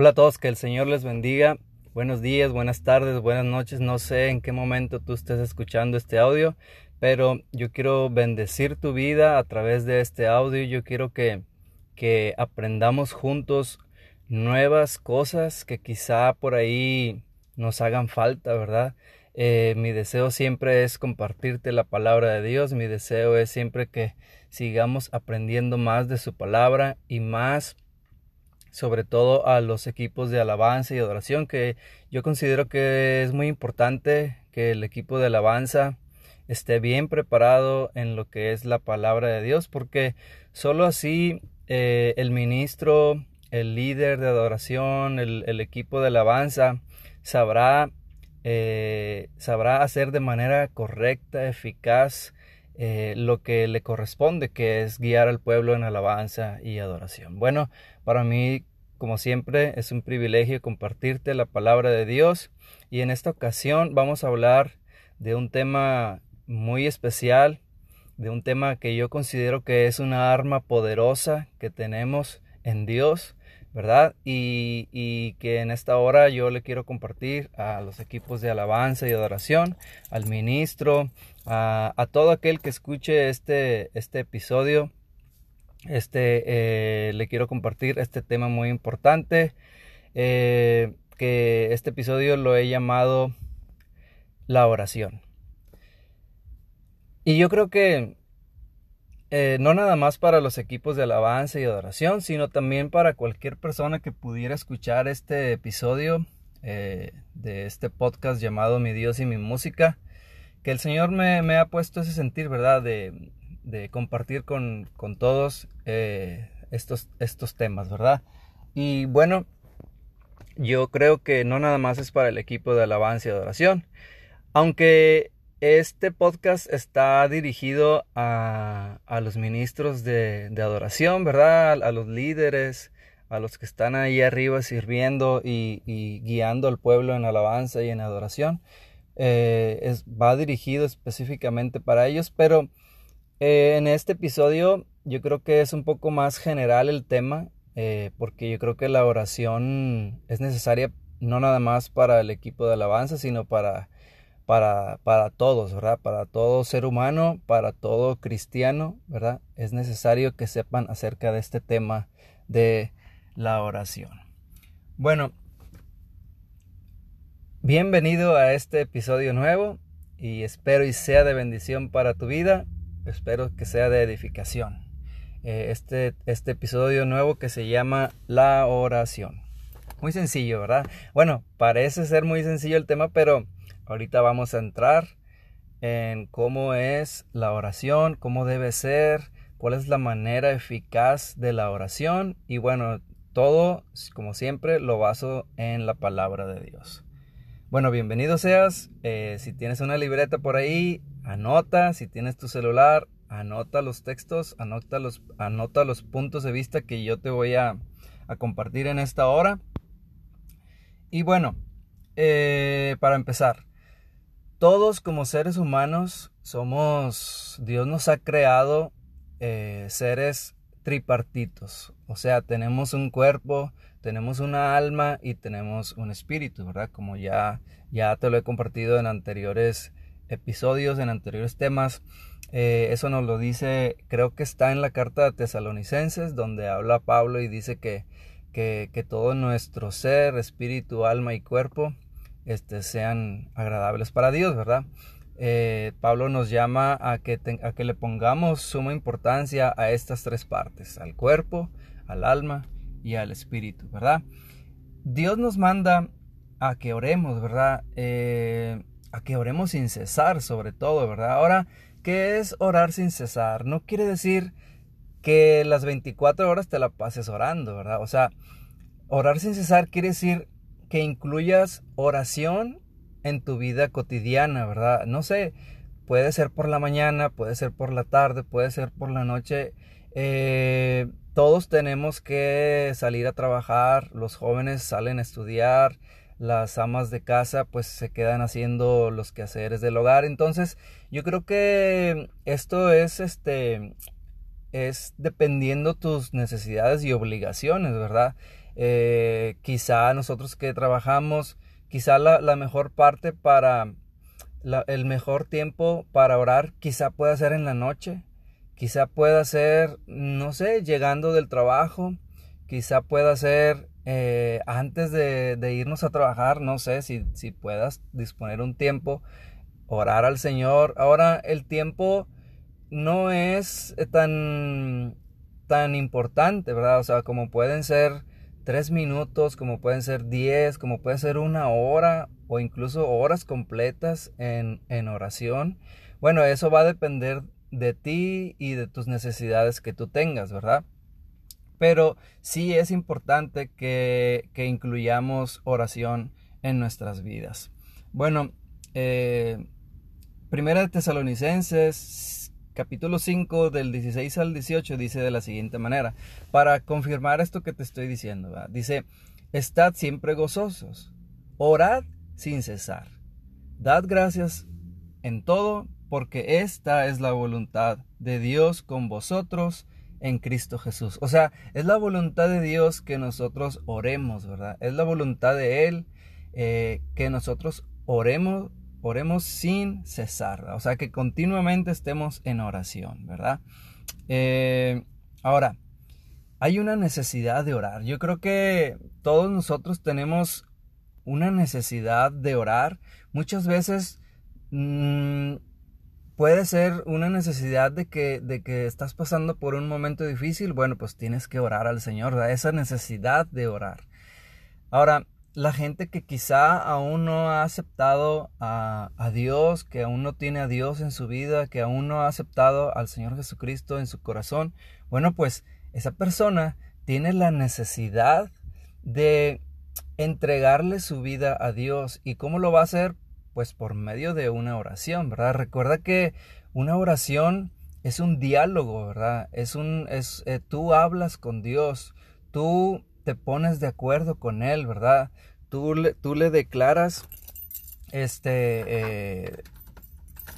Hola a todos, que el Señor les bendiga. Buenos días, buenas tardes, buenas noches. No sé en qué momento tú estés escuchando este audio, pero yo quiero bendecir tu vida a través de este audio. Yo quiero que, que aprendamos juntos nuevas cosas que quizá por ahí nos hagan falta, ¿verdad? Eh, mi deseo siempre es compartirte la palabra de Dios. Mi deseo es siempre que sigamos aprendiendo más de su palabra y más sobre todo a los equipos de alabanza y adoración, que yo considero que es muy importante que el equipo de alabanza esté bien preparado en lo que es la palabra de Dios, porque solo así eh, el ministro, el líder de adoración, el, equipo de alabanza sabrá, eh, sabrá hacer de manera correcta, eficaz, eh, lo que le corresponde, que es guiar al pueblo en alabanza y adoración. Bueno, para mí, como siempre, es un privilegio compartirte la palabra de Dios y en esta ocasión vamos a hablar de un tema muy especial, de un tema que yo considero que es una arma poderosa que tenemos en Dios ¿verdad? Y, que en esta hora yo le quiero compartir a los equipos de alabanza y adoración, al ministro, a, todo aquel que escuche este, este episodio. Este, eh, le quiero compartir este tema muy importante, eh, que este episodio lo he llamado la oración. Y yo creo que eh, no nada más para los equipos de alabanza y adoración, sino también para cualquier persona que pudiera escuchar este episodio de este podcast llamado Mi Dios y mi música, que el Señor me, ha puesto ese sentir, ¿verdad? De, compartir con, todos eh, estos, estos temas, ¿verdad? Y bueno, yo creo que no nada más es para el equipo de alabanza y adoración, aunque este podcast está dirigido a, los ministros de, adoración, ¿verdad? A, los líderes, a los que están ahí arriba sirviendo y, guiando al pueblo en alabanza y en adoración. Eh, va dirigido específicamente para ellos, pero eh, en este episodio yo creo que es un poco más general el tema, eh, porque yo creo que la oración es necesaria no nada más para el equipo de alabanza, sino para para, para todos, ¿verdad? Para todo ser humano, para todo cristiano, ¿verdad? Es necesario que sepan acerca de este tema de la oración. Bueno, bienvenido a este episodio nuevo y espero y sea de bendición para tu vida, espero que sea de edificación. Eh, este, este episodio nuevo que se llama La oración. Muy sencillo, ¿verdad? Bueno, parece ser muy sencillo el tema, pero Ahorita vamos a entrar en cómo es la oración, cómo debe ser, cuál es la manera eficaz de la oración y bueno, todo, como siempre, lo baso en la palabra de Dios. Bueno, bienvenido seas. Eh, si tienes una libreta por ahí, anota. Si tienes tu celular, anota los textos, anota los, anota los puntos de vista que yo te voy a, compartir en esta hora. Y bueno, eh, para empezar, todos como seres humanos somos, Dios nos ha creado eh, seres tripartitos, o sea, tenemos un cuerpo, tenemos una alma y tenemos un espíritu, ¿verdad? Como ya, ya te lo he compartido en anteriores episodios, en anteriores temas. Eh, eso nos lo dice, creo que está en la carta de Tesalonicenses, donde habla Pablo y dice que, que, que todo nuestro ser, espíritu, alma y cuerpo este, sean agradables para Dios, ¿verdad? Eh, Pablo nos llama a que, a que le pongamos suma importancia a estas tres partes, al cuerpo, al alma y al espíritu, ¿verdad? Dios nos manda a que oremos, ¿verdad? Eh, a que oremos sin cesar, sobre todo, ¿verdad? Ahora, ¿qué es orar sin cesar? No quiere decir que las 24 horas te la pases orando, ¿verdad? O sea, orar sin cesar quiere decir que incluyas oración en tu vida cotidiana, ¿verdad? No sé, puede ser por la mañana, puede ser por la tarde, puede ser por la noche. Eh, todos tenemos que salir a trabajar, los jóvenes salen a estudiar, las amas de casa pues se quedan haciendo los quehaceres del hogar. Entonces, yo creo que esto es este es dependiendo tus necesidades y obligaciones, ¿verdad? Eh, quizá nosotros que trabajamos, quizá la, mejor parte para, el mejor tiempo para orar, quizá pueda ser en la noche, quizá pueda ser, no sé, llegando del trabajo, quizá pueda ser eh, antes de, irnos a trabajar, no sé si, si puedas disponer un tiempo, orar al Señor. Ahora el tiempo no es tan, tan importante, ¿verdad? O sea, como pueden ser tres minutos, como pueden ser diez, como puede ser una hora o incluso horas completas en, en oración. Bueno, eso va a depender de ti y de tus necesidades que tú tengas, ¿verdad? Pero sí es importante que, que incluyamos oración en nuestras vidas. Bueno, eh, Primera de Tesalonicenses, capítulo 5, del 16 al 18, dice de la siguiente manera, para confirmar esto que te estoy diciendo, dice, estad siempre gozosos, orad sin cesar, dad gracias en todo, porque esta es la voluntad de Dios con vosotros en Cristo Jesús. O sea, es la voluntad de Dios que nosotros oremos, ¿verdad? Es la voluntad de Él eh, que nosotros oremos oremos sin cesar, o sea que continuamente estemos en oración, ¿verdad? Eh, ahora, hay una necesidad de orar. Yo creo que todos nosotros tenemos una necesidad de orar. Muchas veces mm, puede ser una necesidad de que, de que estás pasando por un momento difícil. Bueno, pues tienes que orar al Señor, esa necesidad de orar. Ahora, la gente que quizá aún no ha aceptado a, Dios, que aún no tiene a Dios en su vida, que aún no ha aceptado al Señor Jesucristo en su corazón, bueno, pues esa persona tiene la necesidad de entregarle su vida a Dios. ¿Y cómo lo va a hacer? Pues por medio de una oración, ¿verdad? Recuerda que una oración es un diálogo, ¿verdad? Es un, es, eh, tú hablas con Dios, tú te pones de acuerdo con él, ¿verdad? Tú le, tú le declaras este, eh,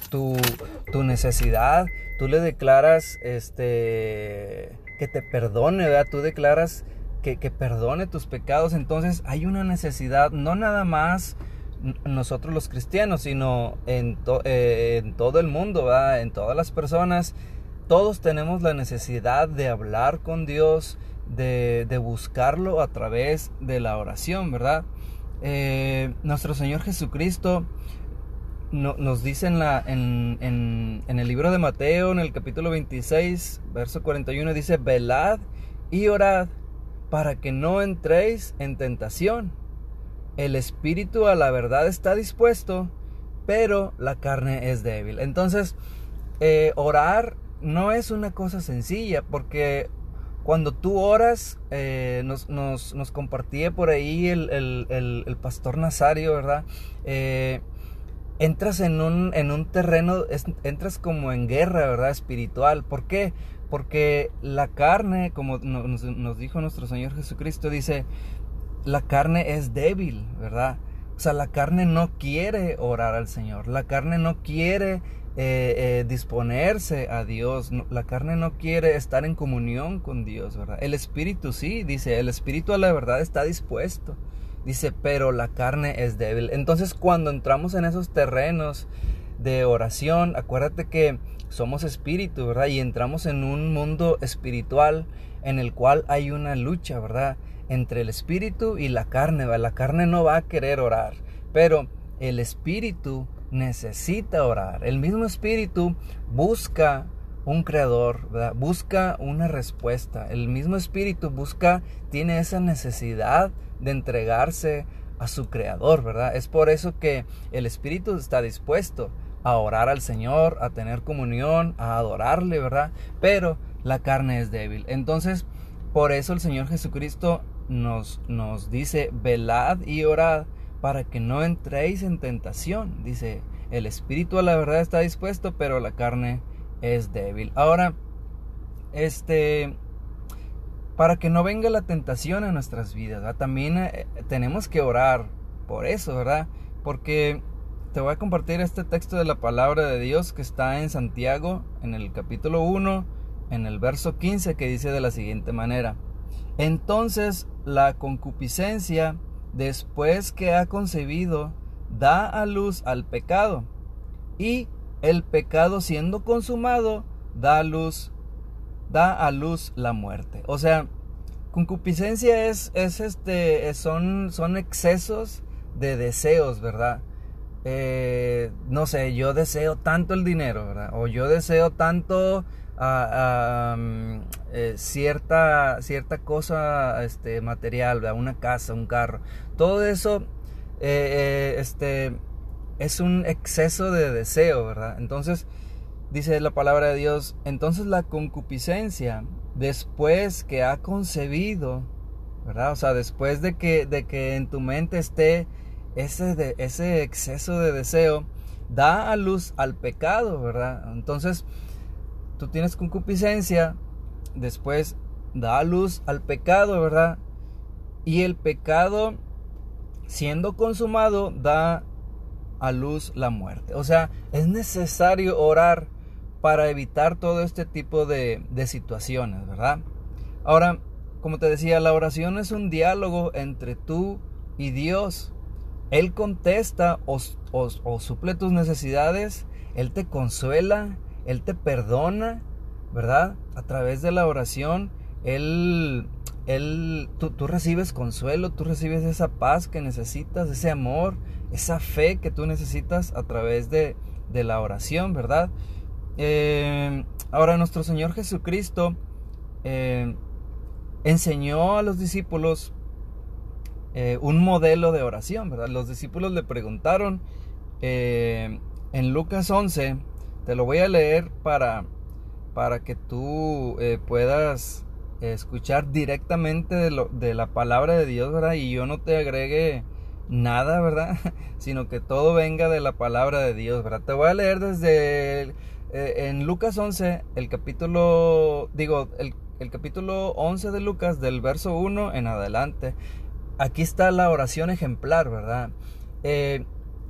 tu, tu, necesidad, tú le declaras este, que te perdone, ¿verdad? Tú declaras que, que perdone tus pecados. Entonces hay una necesidad, no nada más nosotros los cristianos, sino en, eh, todo el mundo, en todas las personas. Todos tenemos la necesidad de hablar con Dios, de, buscarlo a través de la oración, ¿verdad? Eh, nuestro Señor Jesucristo nos dice en, la, en, en, el libro de Mateo, en el capítulo 26, verso 41, dice, velad y orad para que no entréis en tentación. El espíritu a la verdad está dispuesto, pero la carne es débil. Entonces, eh, orar no es una cosa sencilla, porque cuando tú oras, eh, nos, nos, nos, compartía por ahí el, el, el, pastor Nazario, ¿verdad? Eh, entras en un, en un terreno, entras como en guerra, ¿verdad? Espiritual. ¿Por qué? Porque la carne, como nos, nos dijo nuestro Señor Jesucristo, dice, la carne es débil, ¿verdad? O sea, la carne no quiere orar al Señor, la carne no quiere eh, eh, disponerse a Dios. La carne no quiere estar en comunión con Dios, ¿verdad? El espíritu sí, dice, el espíritu a la verdad está dispuesto. Dice, pero la carne es débil. Entonces cuando entramos en esos terrenos de oración, acuérdate que somos espíritu, ¿verdad? Y entramos en un mundo espiritual en el cual hay una lucha, ¿verdad? Entre el espíritu y la carne, La carne no va a querer orar, pero el espíritu necesita orar. El mismo espíritu busca un creador, busca una respuesta. El mismo espíritu busca, tiene esa necesidad de entregarse a su creador, ¿verdad? Es por eso que el espíritu está dispuesto a orar al Señor, a tener comunión, a adorarle, ¿verdad? Pero la carne es débil. Entonces, por eso el Señor Jesucristo nos, nos dice, velad y orad para que no entréis en tentación. Dice, el espíritu a la verdad está dispuesto, pero la carne es débil. Ahora, este, para que no venga la tentación en nuestras vidas, también eh, tenemos que orar por eso, ¿verdad? Porque te voy a compartir este texto de la palabra de Dios que está en Santiago, en el capítulo 1, en el verso 15, que dice de la siguiente manera. Entonces la concupiscencia, después que ha concebido, da a luz al pecado. Y el pecado siendo consumado, da a luz, da a luz la muerte. O sea, concupiscencia es, es este, son, son excesos de deseos, ¿verdad? Eh, no sé, yo deseo tanto el dinero, ¿verdad? O yo deseo tanto mm, eh, cierta, cierta cosa este, material. Una casa, un carro. Todo eso eh, este, es un exceso de deseo, ¿verdad? Entonces, dice la palabra de Dios, entonces la concupiscencia, después que ha concebido, ¿verdad? O sea, después de que, de que en tu mente esté ese, ese exceso de deseo da a luz al pecado, ¿verdad? Entonces, tú tienes concupiscencia, después da luz al pecado, ¿verdad? Y el pecado, siendo consumado, da a luz la muerte. O sea, es necesario orar para evitar todo este tipo de, de situaciones, ¿verdad? Ahora, como te decía, la oración es un diálogo entre tú y Dios. Él contesta o, suple tus necesidades, Él te consuela, Él te perdona, ¿verdad? A través de la oración, Él, él tú, tú, recibes consuelo, tú recibes esa paz que necesitas, ese amor, esa fe que tú necesitas a través de, la oración, ¿verdad? Eh, ahora nuestro Señor Jesucristo eh, enseñó a los discípulos eh, un modelo de oración, ¿verdad? Los discípulos le preguntaron en Lucas 11, te lo voy a leer para, para que tú eh, puedas escuchar directamente de, de, la palabra de Dios, ¿verdad? Y yo no te agregue nada, ¿verdad? Sino que todo venga de la palabra de Dios, ¿verdad? Te voy a leer desde en Lucas 11, el capítulo, digo, el, el capítulo 11 de Lucas, del verso 1 en adelante aquí está la oración ejemplar, ¿verdad? Eh,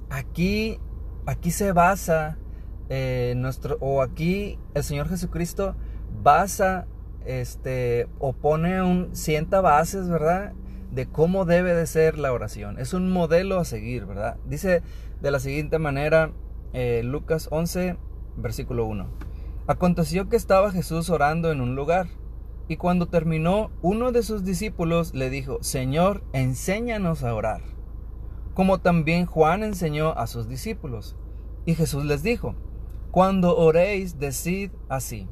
aquí, aquí se basa eh, nuestro, o aquí el Señor Jesucristo basa, este, o pone un, sienta bases, ¿verdad? De cómo debe de ser la oración. Es un modelo a seguir, ¿verdad? Dice de la siguiente manera, eh, Lucas 11, versículo 1. Aconteció que estaba Jesús orando en un lugar y cuando terminó, uno de sus discípulos le dijo, Señor, enséñanos a orar, como también Juan enseñó a sus discípulos. Y Jesús les dijo, Cuando oréis, decid así,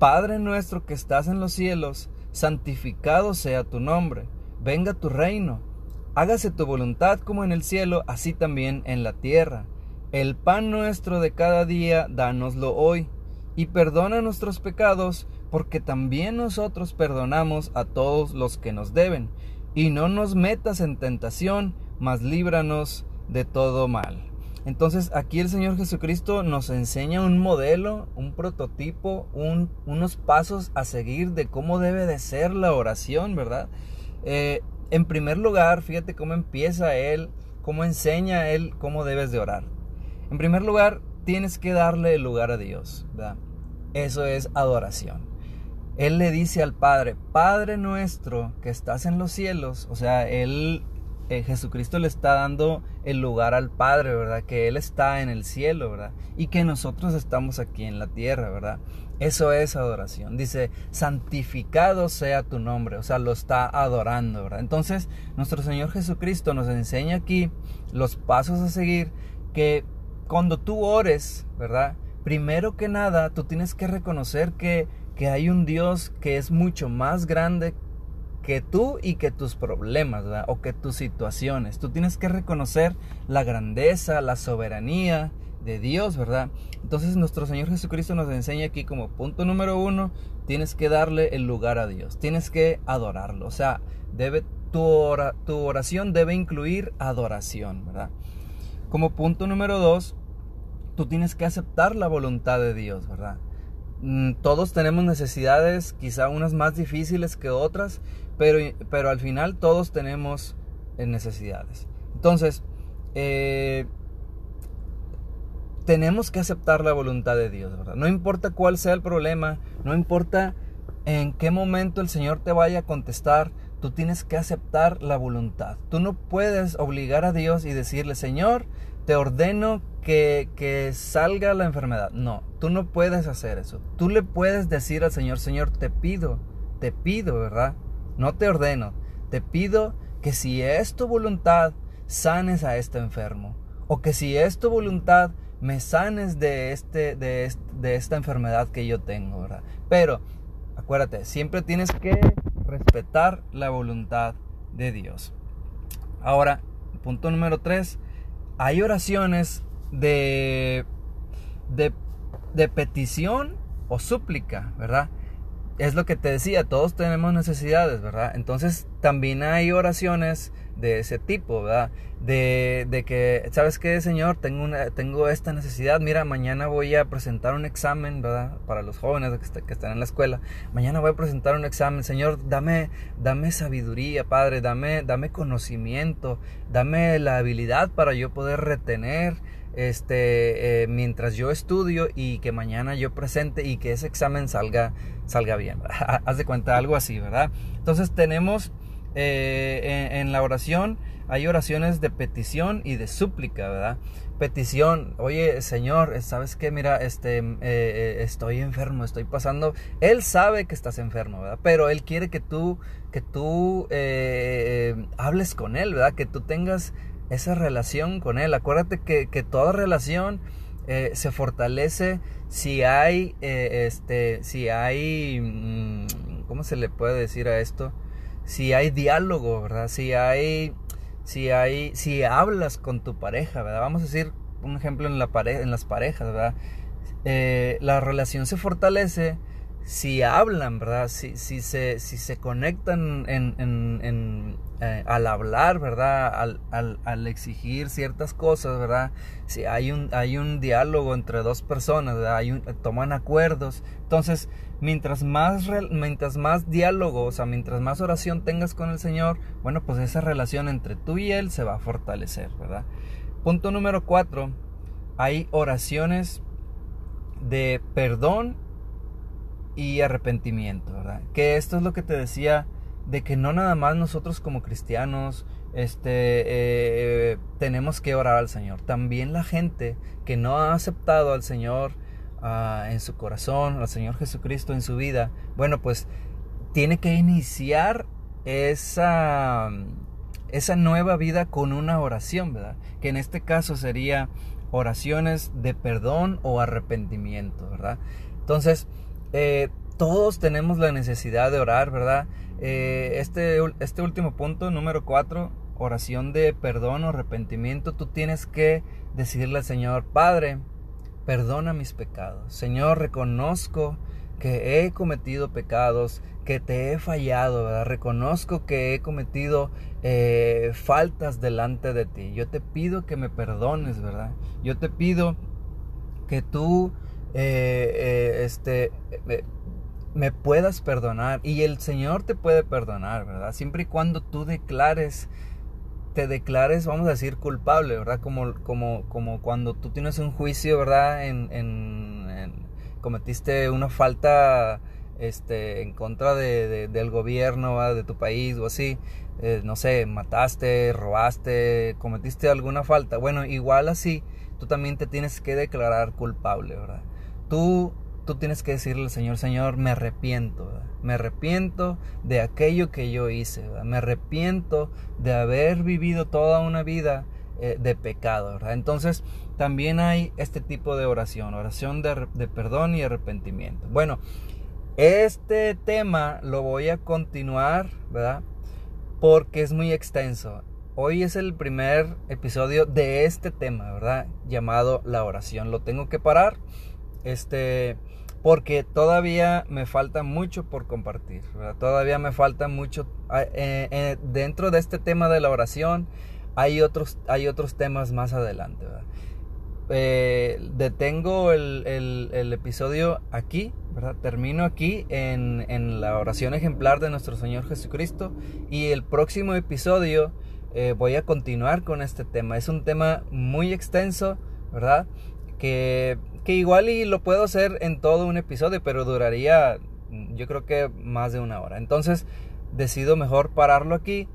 Padre nuestro que estás en los cielos, santificado sea tu nombre, venga tu reino, hágase tu voluntad como en el cielo, así también en la tierra. El pan nuestro de cada día, dánoslo hoy, y perdona nuestros pecados, porque también nosotros perdonamos a todos los que nos deben, y no nos metas en tentación, mas líbranos de todo mal. Entonces aquí el Señor Jesucristo nos enseña un modelo, un prototipo, unos pasos a seguir de cómo debe de ser la oración, ¿verdad? Eh, en primer lugar, fíjate cómo empieza Él, cómo enseña Él cómo debes de orar. En primer lugar, tienes que darle el lugar a Dios, ¿verdad? Eso es adoración. Él le dice al Padre, Padre nuestro que estás en los cielos, o sea, Él, eh, Jesucristo le está dando el lugar al Padre, ¿verdad? Que Él está en el cielo, ¿verdad? Y que nosotros estamos aquí en la tierra, ¿verdad? Eso es adoración. Dice, santificado sea tu nombre, o sea, lo está adorando, ¿verdad? Entonces, nuestro Señor Jesucristo nos enseña aquí los pasos a seguir que cuando tú ores, ¿verdad? Primero que nada, tú tienes que reconocer que que hay un Dios que es mucho más grande que tú y que tus problemas, o que tus situaciones. Tú tienes que reconocer la grandeza, la soberanía de Dios, ¿verdad? Entonces nuestro Señor Jesucristo nos enseña aquí como punto número uno, tienes que darle el lugar a Dios, tienes que adorarlo, o sea, debe, tu, tu oración debe incluir adoración, ¿verdad? Como punto número dos, tú tienes que aceptar la voluntad de Dios, ¿verdad? Mm, todos tenemos necesidades, quizá unas más difíciles que otras, pero, pero al final todos tenemos eh, necesidades. Entonces, eh, tenemos que aceptar la voluntad de Dios. No importa cuál sea el problema, no importa en qué momento el Señor te vaya a contestar, tú tienes que aceptar la voluntad. Tú no puedes obligar a Dios y decirle, Señor, te ordeno que, que, salga la enfermedad. No, tú no puedes hacer eso. Tú le puedes decir al Señor, Señor, te pido, te pido, ¿verdad? No te ordeno, te pido que si es tu voluntad, sanes a este enfermo. O que si es tu voluntad, me sanes de, este, de, de esta enfermedad que yo tengo, ¿verdad? Pero, acuérdate, siempre tienes que respetar la voluntad de Dios. Ahora, punto número tres, hay oraciones de, de, de petición o súplica, ¿verdad? es lo que te decía, todos tenemos necesidades, ¿verdad? Entonces también hay oraciones de ese tipo, ¿verdad? De, de que, ¿sabes qué, Señor? Tengo, una, tengo esta necesidad. Mira, mañana voy a presentar un examen, ¿verdad? Para los jóvenes que, que, están en la escuela. Mañana voy a presentar un examen. Señor, dame, dame sabiduría, Padre. Dame, dame conocimiento. Dame la habilidad para yo poder retener este, eh, mientras yo estudio y que mañana yo presente y que ese examen salga, salga bien. Haz de cuenta algo así, ¿verdad? Entonces tenemos eh, en, la oración, hay oraciones de petición y de súplica, ¿verdad? Petición, oye Señor, ¿sabes qué? Mira, este, eh, estoy enfermo, estoy pasando. Él sabe que estás enfermo, ¿verdad? Pero Él quiere que tú, que tú hables con Él, ¿verdad? Que tú tengas esa relación con Él. Acuérdate que, toda relación eh, se fortalece si hay, eh, este, si hay, mm, ¿cómo se le puede decir a esto? Si hay diálogo, ¿verdad? Si hay, si hay, si hablas con tu pareja, ¿verdad? Vamos a decir un ejemplo en, la en las parejas, ¿verdad? Eh, la relación se fortalece si hablan, ¿verdad? Si, si, se, si se conectan en, en, eh, al hablar, ¿verdad? Al, al, exigir ciertas cosas, ¿verdad? Si hay un, hay un diálogo entre dos personas, ¿verdad? Hay toman acuerdos. Entonces, mientras más, mientras más diálogo, o sea, mientras más oración tengas con el Señor, bueno, pues esa relación entre tú y Él se va a fortalecer, ¿verdad? Punto número cuatro, hay oraciones de perdón y arrepentimiento, ¿verdad? Que esto es lo que te decía de que no nada más nosotros como cristianos este, eh, tenemos que orar al Señor. También la gente que no ha aceptado al Señor ah, en su corazón, al Señor Jesucristo en su vida, bueno, pues tiene que iniciar esa, esa nueva vida con una oración, ¿verdad? Que en este caso sería oraciones de perdón o arrepentimiento, ¿verdad? Entonces, eh, todos tenemos la necesidad de orar, ¿verdad? Eh, este, este último punto, número cuatro, oración de perdón o arrepentimiento, tú tienes que decirle al Señor, Padre, perdona mis pecados. Señor, reconozco que he cometido pecados, que te he fallado, ¿verdad? reconozco que he cometido eh, faltas delante de ti. Yo te pido que me perdones, ¿verdad? Yo te pido que tú eh, este, me puedas perdonar. Y el Señor te puede perdonar, ¿verdad? Siempre y cuando tú declares, te declares, vamos a decir, culpable, ¿verdad? Como, como, como cuando tú tienes un juicio, ¿verdad? En, en, cometiste una falta este, en contra de, del gobierno, de tu país o así. Eh, no sé, mataste, robaste, cometiste alguna falta. Bueno, igual así, tú también te tienes que declarar culpable, ¿verdad? Tú, tú tienes que decirle al Señor, Señor, me arrepiento, me arrepiento de aquello que yo hice, me arrepiento de haber vivido toda una vida eh, de pecado, ¿verdad? Entonces, también hay este tipo de oración, oración de, de perdón y arrepentimiento. Bueno, este tema lo voy a continuar, ¿verdad? Porque es muy extenso. Hoy es el primer episodio de este tema, ¿verdad? Llamado la oración. Lo tengo que parar este, porque todavía me falta mucho por compartir, todavía me falta mucho ah, eh, eh, dentro de este tema de la oración. Hay otros, hay otros temas más adelante. Eh, detengo el, episodio aquí, termino aquí en, en, la oración ejemplar de nuestro Señor Jesucristo y el próximo episodio voy a continuar con este tema. Es un tema muy extenso, ¿verdad? Que que igual y lo puedo hacer en todo un episodio, pero duraría yo creo que más de una hora. Entonces decido mejor pararlo aquí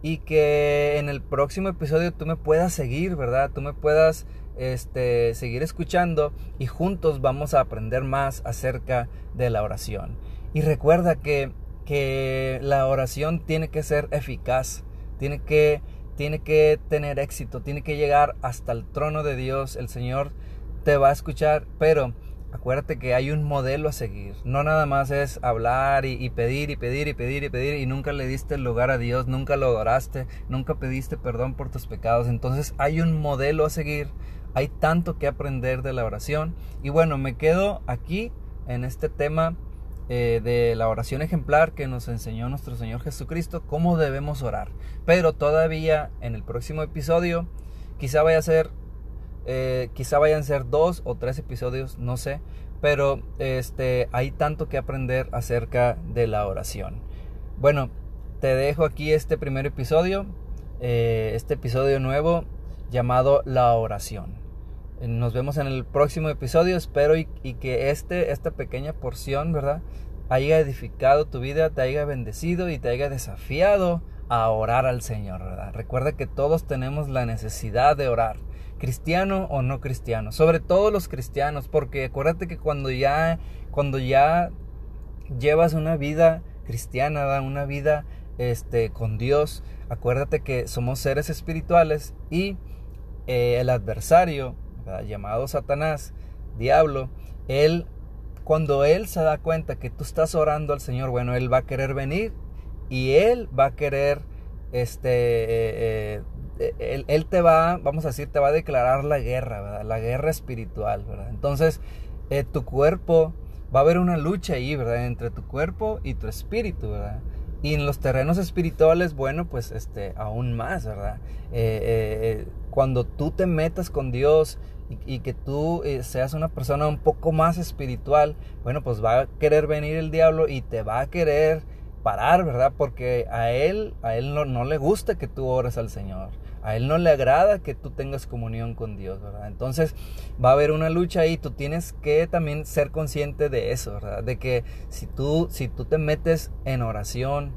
y que en el próximo episodio tú me puedas seguir, ¿verdad? Tú me puedas este, seguir escuchando y juntos vamos a aprender más acerca de la oración. Y recuerda que, que la oración tiene que ser eficaz, tiene que, tiene que tener éxito, tiene que llegar hasta el trono de Dios. El Señor te va a escuchar, pero acuérdate que hay un modelo a seguir. No nada más es hablar y, pedir y pedir y pedir y pedir y nunca le diste el lugar a Dios, nunca lo adoraste, nunca pediste perdón por tus pecados. Entonces hay un modelo a seguir. Hay tanto que aprender de la oración. Y bueno, me quedo aquí en este tema eh, de la oración ejemplar que nos enseñó nuestro Señor Jesucristo, cómo debemos orar. Pero todavía en el próximo episodio, quizá vaya a ser eh, quizá vayan a ser dos o tres episodios, no sé. Pero este, hay tanto que aprender acerca de la oración. Bueno, te dejo aquí este primer episodio. Eh, este episodio nuevo llamado La oración. Eh, nos vemos en el próximo episodio. Espero y, que este, esta pequeña porción, ¿verdad? Haya edificado tu vida, te haya bendecido y te haya desafiado a orar al Señor, ¿verdad? Recuerda que todos tenemos la necesidad de orar cristiano o no cristiano, sobre todo los cristianos, porque acuérdate que cuando ya, cuando ya llevas una vida cristiana, una vida este, con Dios, acuérdate que somos seres espirituales y eh, el adversario, llamado Satanás, diablo, él, cuando él se da cuenta que tú estás orando al Señor, bueno, él va a querer venir y él va a querer este, eh, eh, eh, él, te va, vamos a decir, te va a declarar la guerra. La guerra espiritual, ¿verdad? Entonces, tu cuerpo, va a haber una lucha ahí, ¿verdad? Entre tu cuerpo y tu espíritu, ¿verdad? Y en los terrenos espirituales, bueno, pues este, aún más, ¿verdad? Cuando tú te metas con Dios y que tú seas una persona un poco más espiritual, bueno, pues va a querer venir el diablo y te va a querer parar, ¿verdad? Porque a él, a él no, le gusta que tú ores al Señor. A Él no le agrada que tú tengas comunión con Dios, ¿verdad? Entonces va a haber una lucha ahí, tú tienes que también ser consciente de eso, ¿verdad? De que si tú, si tú te metes en oración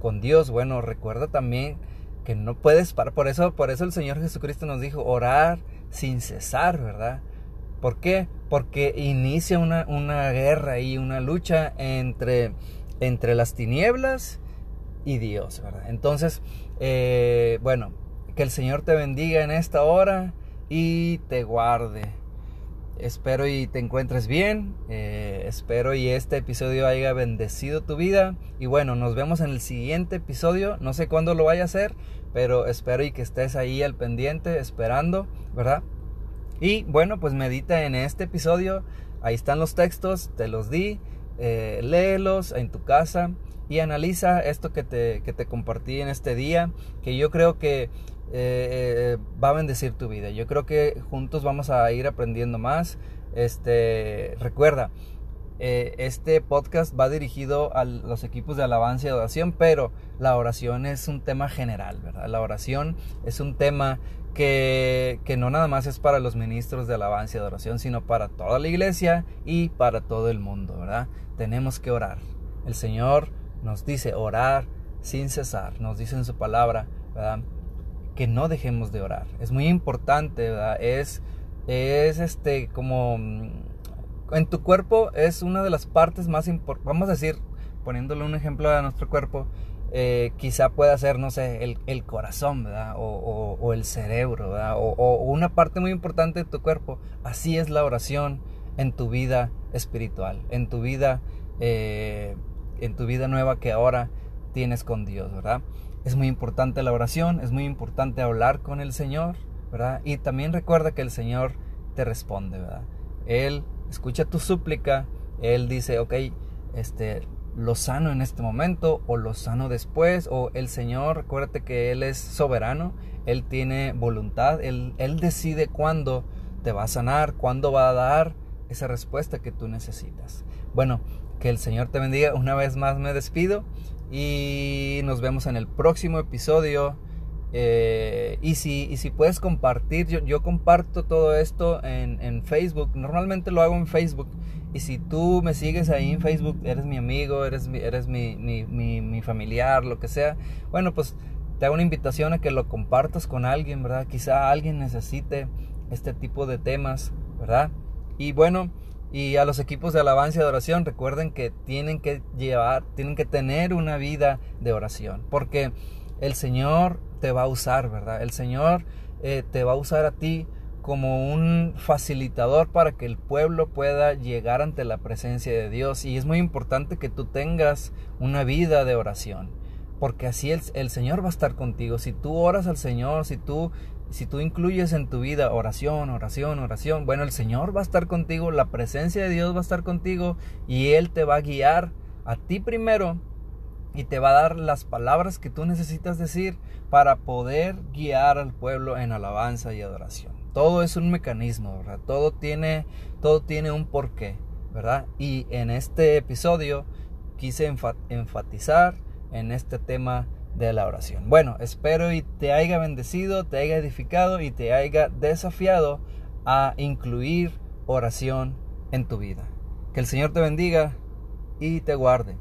con Dios, bueno, recuerda también que no puedes parar. Por eso, por eso el Señor Jesucristo nos dijo orar sin cesar, ¿verdad? ¿Por qué? Porque inicia una, una guerra y una lucha entre, entre las tinieblas y Dios, ¿verdad? Entonces, eh, bueno, que el Señor te bendiga en esta hora y te guarde. Espero y te encuentres bien. Eh, espero y este episodio haya bendecido tu vida. Y bueno, nos vemos en el siguiente episodio. No sé cuándo lo vaya a hacer, pero espero y que estés ahí al pendiente, esperando, ¿verdad? Y bueno, pues medita en este episodio. Ahí están los textos, te los di. Eh, léelos en tu casa y analiza esto que te, que te compartí en este día. Que yo creo que eh, va a bendecir tu vida. Yo creo que juntos vamos a ir aprendiendo más. Este, recuerda, eh, este podcast va dirigido a los equipos de alabanza y adoración, pero la oración es un tema general. La oración es un tema que, que no nada más es para los ministros de alabanza y adoración, sino para toda la iglesia y para todo el mundo, ¿verdad? Tenemos que orar. El Señor nos dice orar sin cesar, nos dice en su palabra, ¿verdad? que no dejemos de orar. Es muy importante, ¿verdad? Es, es este, como mm, en tu cuerpo es una de las partes más importantes, vamos a decir, poniéndole un ejemplo a nuestro cuerpo, eh, quizá pueda ser, no sé, el, el corazón, ¿verdad? O, o, el cerebro, ¿verdad? O, una parte muy importante de tu cuerpo. Así es la oración en tu vida espiritual, en tu vida, eh, en tu vida nueva que ahora tienes con Dios, ¿verdad? Es muy importante la oración, es muy importante hablar con el Señor, ¿verdad? Y también recuerda que el Señor te responde, ¿verdad? Él escucha tu súplica, Él dice, ok, este, lo sano en este momento o lo sano después, o el Señor, recuérdate que Él es soberano, Él tiene voluntad, Él, Él decide cuándo te va a sanar, cuándo va a dar esa respuesta que tú necesitas. Bueno, que el Señor te bendiga. Una vez más me despido y nos vemos en el próximo episodio. Eh, y, si, si puedes compartir, yo, yo comparto todo esto en, Facebook. Normalmente lo hago en Facebook. Y si tú me sigues ahí en Facebook, eres mi amigo, eres, mi, eres mi, mi, mi, familiar, lo que sea, bueno, pues te hago una invitación a que lo compartas con alguien, ¿verdad? Quizá alguien necesite este tipo de temas, ¿verdad? Y bueno, y a los equipos de alabanza y adoración, recuerden que tienen que llevar, tienen que tener una vida de oración, porque el Señor te va a usar, ¿verdad? El Señor eh, te va a usar a ti como un facilitador para que el pueblo pueda llegar ante la presencia de Dios. Y es muy importante que tú tengas una vida de oración, porque así el, Señor va a estar contigo. Si tú oras al Señor, si tú, si tú incluyes en tu vida oración, oración, oración, bueno, el Señor va a estar contigo, la presencia de Dios va a estar contigo y Él te va a guiar a ti primero y te va a dar las palabras que tú necesitas decir para poder guiar al pueblo en alabanza y adoración. Todo es un mecanismo, ¿verdad? Todo tiene, todo tiene un porqué, ¿verdad? Y en este episodio quise enfatizar en este tema de la oración. Bueno, espero y te haya bendecido, te haya edificado y te haya desafiado a incluir oración en tu vida. Que el Señor te bendiga y te guarde.